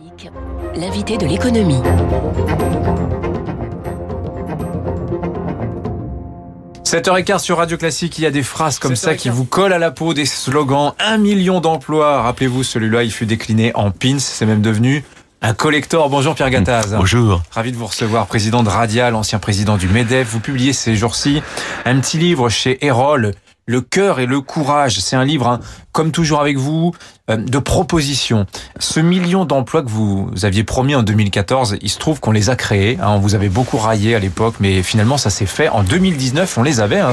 Classique, l'invité de l'économie. 7h15 sur Radio Classique, il y a des phrases comme ça qui vous collent à la peau, des slogans. Un million d'emplois. Rappelez-vous, celui-là, il fut décliné en pins. C'est même devenu un collector. Bonjour Pierre Gattaz. Bonjour. Ravi de vous recevoir, président de Radial, ancien président du MEDEF. Vous publiez ces jours-ci un petit livre chez Erol, le cœur et le courage. C'est un livre, hein, comme toujours avec vous, euh, de propositions. Ce million d'emplois que vous aviez promis en 2014, il se trouve qu'on les a créés. Hein, on vous avait beaucoup raillé à l'époque, mais finalement ça s'est fait. En 2019, on les avait. Hein,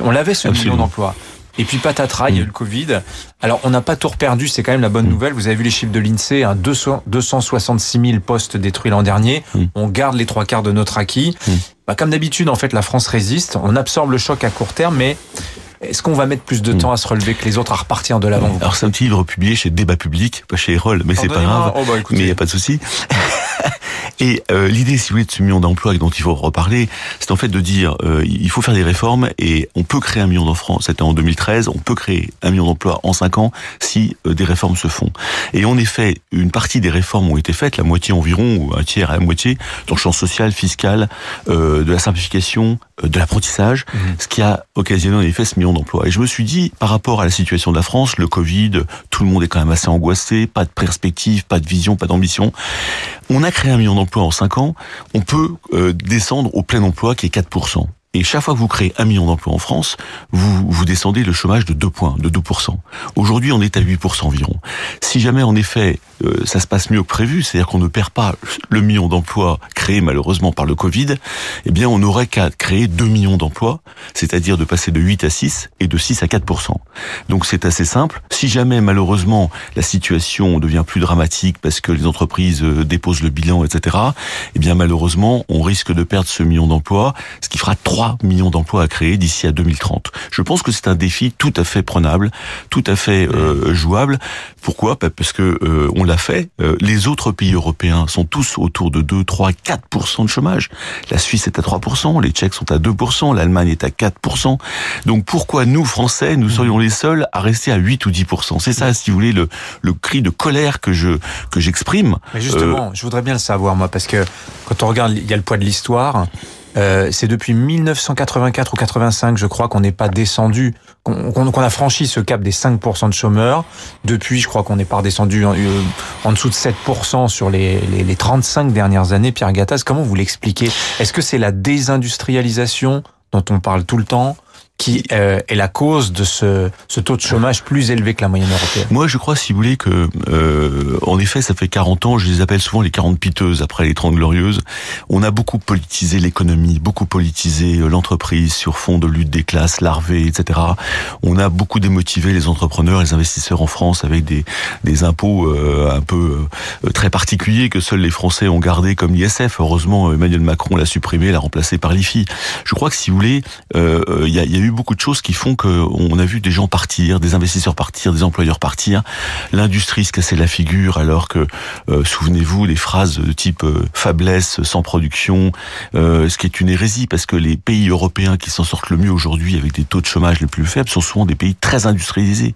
on l'avait ce million d'emplois. Et puis patatras, il y a eu le Covid. Alors on n'a pas tout perdu, c'est quand même la bonne nouvelle. Vous avez vu les chiffres de l'INSEE, hein, 266 000 postes détruits l'an dernier. On garde les trois quarts de notre acquis. Bah, comme d'habitude, en fait, la France résiste. On absorbe le choc à court terme, mais est-ce qu'on va mettre plus de temps à se relever que les autres à repartir de l'avant Alors c'est un petit livre publié chez Débat Public, pas chez Erol, mais c'est pas grave. Oh, bah, mais il n'y a pas de souci. Et euh, l'idée, si vous voulez, de ce million d'emplois dont il faut reparler, c'est en fait de dire euh, il faut faire des réformes et on peut créer un million d'emplois. C'était en 2013, on peut créer un million d'emplois en cinq ans si euh, des réformes se font. Et en effet, une partie des réformes ont été faites, la moitié environ, ou un tiers à la moitié, dans le champ social, fiscal, euh, de la simplification, de l'apprentissage, mmh. ce qui a occasionné en effet ce million d'emplois. Et je me suis dit, par rapport à la situation de la France, le Covid, tout le monde est quand même assez angoissé, pas de perspective, pas de vision, pas d'ambition. On a créé un million d'emplois en 5 ans, on peut euh, descendre au plein emploi qui est 4%. Et chaque fois que vous créez un million d'emplois en France, vous, vous descendez le chômage de 2 points, de 2%. Aujourd'hui, on est à 8% environ. Si jamais, en effet, euh, ça se passe mieux que prévu, c'est-à-dire qu'on ne perd pas le million d'emplois créés malheureusement par le Covid, eh bien, on n'aurait qu'à créer 2 millions d'emplois, c'est-à-dire de passer de 8 à 6 et de 6 à 4%. Donc c'est assez simple. Si jamais, malheureusement, la situation devient plus dramatique parce que les entreprises euh, déposent le bilan, etc., eh bien, malheureusement, on risque de perdre ce million d'emplois, ce qui fera 3 millions d'emplois à créer d'ici à 2030. Je pense que c'est un défi tout à fait prenable, tout à fait euh, jouable. Pourquoi? Parce que euh, on l'a fait. Euh, les autres pays européens sont tous autour de 2, 3, 4% de chômage. La Suisse est à 3% les Tchèques sont à 2% l'Allemagne est à 4% Donc pourquoi nous Français, nous serions les seuls à rester à 8 ou 10% C'est ça, si vous voulez, le, le cri de colère que je que j'exprime. Mais justement, je voudrais bien le savoir moi, parce que quand on regarde, il y a le poids de l'histoire. Euh, c'est depuis 1984 ou 85, je crois, qu'on n'est pas descendu, qu'on a franchi ce cap des 5% de chômeurs. Depuis, je crois qu'on n'est pas redescendu en, euh, en, dessous de 7% sur les, les, les 35 dernières années. Pierre Gattaz, comment vous l'expliquez? Est-ce que c'est la désindustrialisation dont on parle tout le temps? Qui euh, est la cause de ce, ce, taux de chômage plus élevé que la moyenne européenne Moi, je crois, si vous voulez, que euh, en effet, ça fait 40 ans, je les appelle souvent les 40 piteuses après les 30 glorieuses. On a beaucoup politisé l'économie, beaucoup politisé euh, l'entreprise sur fond de lutte des classes, larvées, etc. On a beaucoup démotivé les entrepreneurs, les investisseurs en France avec des, des impôts euh, un peu euh, très particuliers que seuls les Français ont gardé comme l'ISF. Heureusement, Emmanuel Macron l'a supprimé, l'a remplacé par l'IFI. Je crois que si vous voulez, il y a, y a eu beaucoup de choses qui font qu'on a vu des gens partir, des investisseurs partir, des employeurs partir, l'industrie se casser la figure alors que, euh, souvenez-vous, les phrases de type euh, faiblesse sans production, euh, ce qui est une hérésie parce que les pays européens qui s'en sortent le mieux aujourd'hui avec des taux de chômage les plus faibles sont souvent des pays très industrialisés.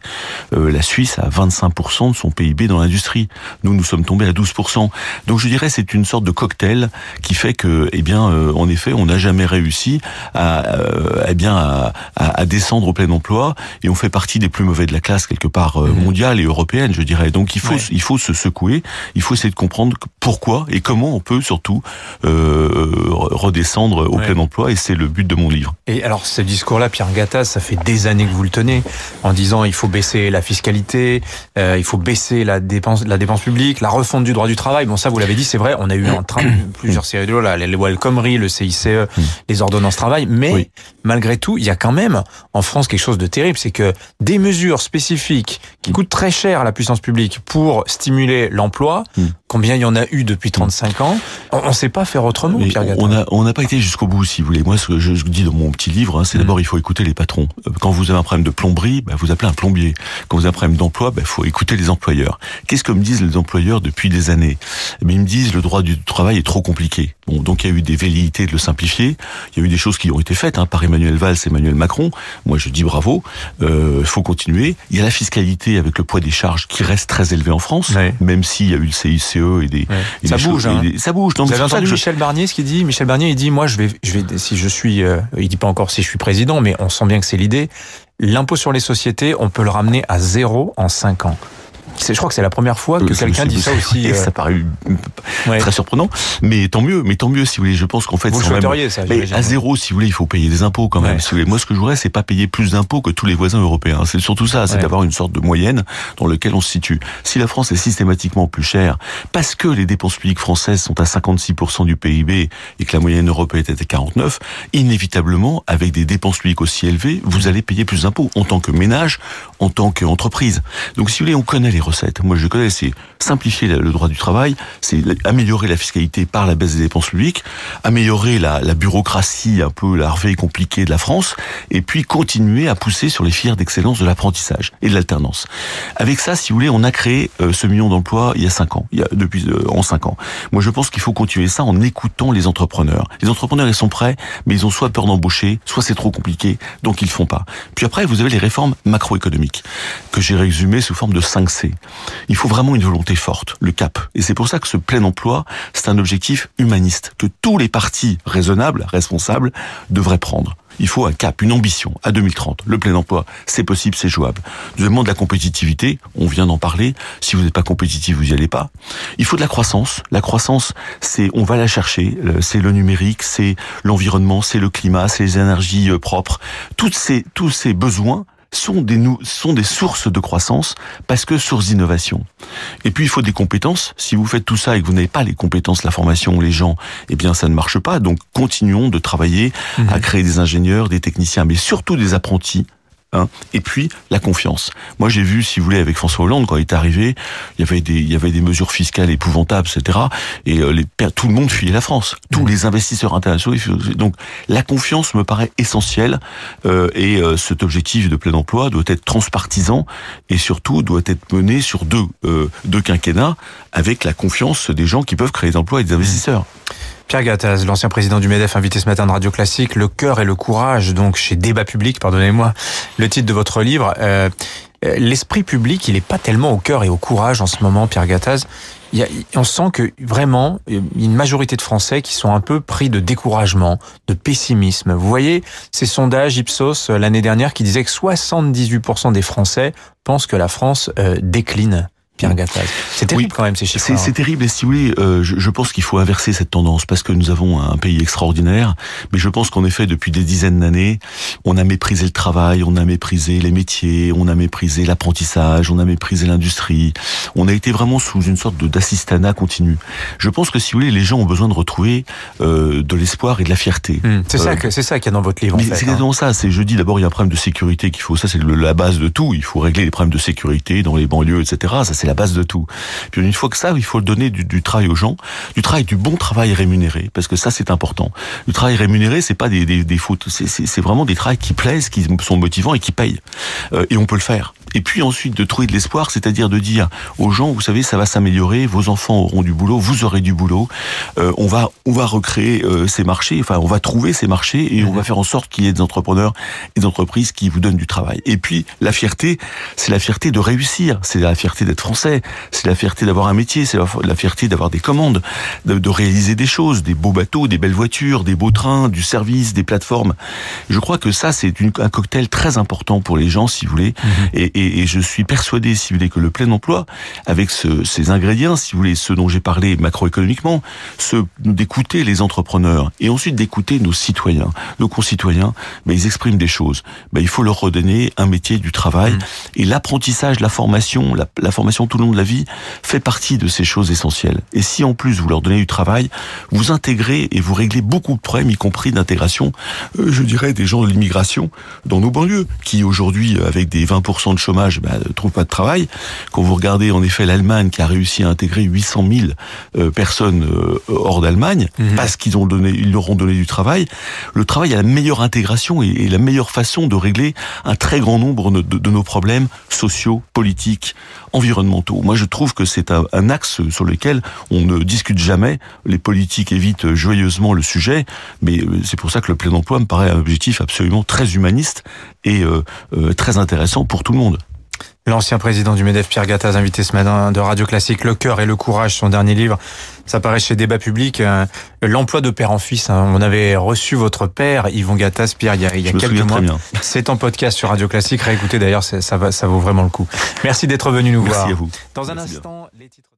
la Suisse a 25% de son PIB dans l'industrie. Nous, nous sommes tombés à 12%. Donc je dirais c'est une sorte de cocktail qui fait que, eh bien, en effet, on n'a jamais réussi à, eh bien, à, à, à, descendre au plein emploi et on fait partie des plus mauvais de la classe quelque part euh, mhm. mondiale et européenne, je dirais. Donc il faut il faut se secouer, il faut essayer de comprendre pourquoi et comment on peut surtout euh, redescendre au plein emploi et c'est le but de mon livre. Et alors ce discours-là, Pierre Gattaz, ça fait des années que vous le tenez en disant il faut baisser la fiscalité, euh, il faut baisser la dépense la dépense publique, la refonte du droit du travail. Bon ça vous l'avez dit, c'est vrai, on a eu en train plusieurs séries de lois, les lois El Khomri, le CICE, mm. les ordonnances travail, mais malgré tout, il y a quand même en France quelque chose de terrible, c'est que des mesures spécifiques qui coûtent très cher à la puissance publique pour stimuler l'emploi, hmm. Combien il y en a eu depuis 35 ans, on ne sait pas faire autrement, Pierre On n'a on pas été jusqu'au bout, si vous voulez. Moi, ce que je, dis dans mon petit livre, hein, c'est hmm. d'abord il faut écouter les patrons. Euh, quand vous avez un problème de plomberie, bah, vous appelez un plombier. Quand vous avez un problème d'emploi, il bah, faut écouter les employeurs. Qu'est-ce que me disent les employeurs depuis des années? Mais eh Ils me disent le droit du travail est trop compliqué. Bon, donc il y a eu des velléités de le simplifier. Il y a eu des choses qui ont été faites hein, par Emmanuel Valls et Emmanuel Macron. Moi, je dis bravo. Il euh, faut continuer. Il y a la fiscalité avec le poids des charges qui reste très élevé en France, même s'il y a eu le CICE, BCE et des, et ça, des bouge, choses- hein. et des- ça bouge. Donc, Vous avez entendu je- Michel Barnier ce qu'il dit? Michel Barnier, il dit moi je vais, je vais, si je suis, euh, il dit pas encore si je suis président, mais on sent bien que c'est l'idée. L'impôt sur les sociétés, on peut le ramener à zéro en cinq ans. Je crois que c'est la première fois que Euh, quelqu'un dit ça aussi. euh, Ça paraît ouais. très surprenant, mais tant mieux. Mais tant mieux si vous voulez. Je pense qu'en fait, Vous même- ça Mais à zéro, si vous voulez, il faut payer des impôts quand même. Ouais. Si vous voulez. Moi, ce que je voudrais, c'est pas payer plus d'impôts que tous les voisins européens. C'est surtout ça, c'est Ouais. d'avoir une sorte de moyenne dans lequel on se situe. Si la France est systématiquement plus chère, parce que les dépenses publiques françaises sont à 56% du PIB et que la moyenne européenne est à 49, inévitablement, avec des dépenses publiques aussi élevées, vous allez payer plus d'impôts en tant que ménage, en tant qu'entreprise. Donc, si vous voulez, on connaît les Moi, je simplifier le droit du travail, c'est améliorer la fiscalité par la baisse des dépenses publiques, améliorer la, la bureaucratie un peu larvée et compliquée de la France, et puis continuer à pousser sur les filières d'excellence de l'apprentissage et de l'alternance. Avec ça, si vous voulez, on a créé euh, ce million d'emplois il y a cinq ans, il y a depuis euh, en cinq ans. Moi, je pense qu'il faut continuer ça en écoutant les entrepreneurs. Les entrepreneurs, ils sont prêts, mais ils ont soit peur d'embaucher, soit c'est trop compliqué, donc ils le font pas. Puis après, vous avez les réformes macroéconomiques que j'ai résumées sous forme de 5 C. Il faut vraiment une volonté forte, le cap. Et c'est pour ça que ce plein emploi, c'est un objectif humaniste que tous les partis raisonnables, responsables, devraient prendre. Il faut un cap, une ambition à 2030. Le plein emploi, c'est possible, c'est jouable. Deuxièmement, de la compétitivité, on vient d'en parler. Si vous n'êtes pas compétitif, vous n'y allez pas. Il faut de la croissance. La croissance, c'est, on va la chercher. Le- C'est le numérique, c'est l'environnement, c'est le climat, c'est les énergies euh, propres. Toutes ces, tous ces besoins sont des, sont des sources de croissance parce que sources d'innovation. Et puis il faut des compétences. Si vous faites tout ça et que vous n'avez pas les compétences, la formation, les gens, eh bien ça ne marche pas. Donc continuons de travailler à créer des ingénieurs, des techniciens, mais surtout des apprentis. Hein. et puis la confiance. Moi j'ai vu, si vous voulez, avec François Hollande quand il est arrivé, il y avait des, il y avait des mesures fiscales épouvantables, etc. Et euh, les, tout le monde fuyait la France. Tous les investisseurs internationaux. Donc la confiance me paraît essentielle euh, et euh, cet objectif de plein emploi doit être transpartisan et surtout doit être mené sur deux, euh, deux quinquennats avec la confiance des gens qui peuvent créer des emplois et des investisseurs. Pierre Gattaz, l'ancien président du MEDEF, invité ce matin de Radio Classique, Le cœur et le courage, donc chez Débat Public, pardonnez-moi, le titre de votre livre. Euh, euh, L'esprit public, il n'est pas tellement au cœur et au courage en ce moment, Pierre Gattaz. Il y a, on sent que vraiment, il y a une majorité de Français qui sont un peu pris de découragement, de pessimisme. Vous voyez ces sondages Ipsos euh, l'année dernière qui disaient que 78% des Français pensent que la France euh, décline. Pierre Gattaz. C'est terrible Oui. quand même ces chiffres. C'est c'est terrible et si vous voulez, euh, je, je pense qu'il faut inverser cette tendance parce que nous avons un pays extraordinaire, mais je pense qu'en effet depuis des dizaines d'années, on a méprisé le travail, on a méprisé les métiers, on a méprisé l'apprentissage, on a méprisé l'industrie, on a été vraiment sous une sorte de d'assistanat continu. Je pense que si vous voulez, les gens ont besoin de retrouver euh, de l'espoir et de la fierté. Hum, C'est ça Euh, que c'est ça qu'il y a dans votre livre. c'est hein. exactement ça. C'est je dis d'abord il y a un problème de sécurité qu'il faut. Ça c'est la base de tout. Il faut régler les problèmes de sécurité dans les banlieues, etc. Ça c'est la base de tout. Puis une fois que ça, il faut donner du, du travail aux gens, du travail, du bon travail rémunéré, parce que ça c'est important. Le travail rémunéré, c'est pas des, des, des fautes. C'est vraiment des travails qui plaisent, qui sont motivants et qui payent. Euh, et on peut le faire. Et puis ensuite de trouver de l'espoir, c'est-à-dire de dire aux gens, vous savez, ça va s'améliorer, vos enfants auront du boulot, vous aurez du boulot, euh, on va on va recréer euh, ces marchés, enfin on va trouver ces marchés et on va faire en sorte qu'il y ait des entrepreneurs et des entreprises qui vous donnent du travail. Et puis la fierté, c'est la fierté de réussir, c'est la fierté d'être français, c'est la fierté d'avoir un métier, c'est la, fierté d'avoir des commandes, de, de réaliser des choses, des beaux bateaux, des belles voitures, des beaux trains, du service, des plateformes. Je crois que ça c'est un cocktail très important pour les gens, si vous voulez. Et, et- et je suis persuadé, si vous voulez, que le plein emploi, avec ce- ces ingrédients, si vous voulez, ceux dont j'ai parlé macroéconomiquement, ceux d'écouter les entrepreneurs et ensuite d'écouter nos citoyens, nos concitoyens, ben, ils expriment des choses. Ben, il faut leur redonner un métier, du travail. Mm. Et l'apprentissage, la formation, la, la formation tout le long de la vie fait partie de ces choses essentielles. Et si en plus vous leur donnez du travail, vous intégrez et vous réglez beaucoup de problèmes, y compris d'intégration, euh, je dirais, des gens de l'immigration dans nos banlieues, qui aujourd'hui, avec des 20% de chômage, ben, ne trouvent pas de travail. Quand vous regardez en effet l'Allemagne qui a réussi à intégrer 800 000 euh, personnes euh, hors d'Allemagne, Mhm. parce qu'ils ont donné, ils leur ont donné du travail, le travail a la meilleure intégration et, et la meilleure façon de régler un très grand nombre de, de- de nos problèmes sociaux, politiques, environnementaux. Moi, je trouve que c'est un, un axe sur lequel on ne discute jamais. Les politiques évitent joyeusement le sujet, mais euh, c'est pour ça que le plein emploi me paraît un objectif absolument très humaniste et euh, euh, très intéressant pour tout le monde. L'ancien président du MEDEF, Pierre Gattaz, invité ce matin de Radio Classique, Le cœur et le courage, son dernier livre. Ça paraît chez Débat Public. Euh, l'emploi de père en fils. Hein. On avait reçu votre père, Yvon Gattaz, Pierre, il y a, il y a quelques mois. C'est en podcast sur Radio Classique. Réécoutez d'ailleurs, ça, va, ça vaut vraiment le coup. Merci d'être venu nous Merci voir. À vous. Dans un Merci instant, bien. les titres.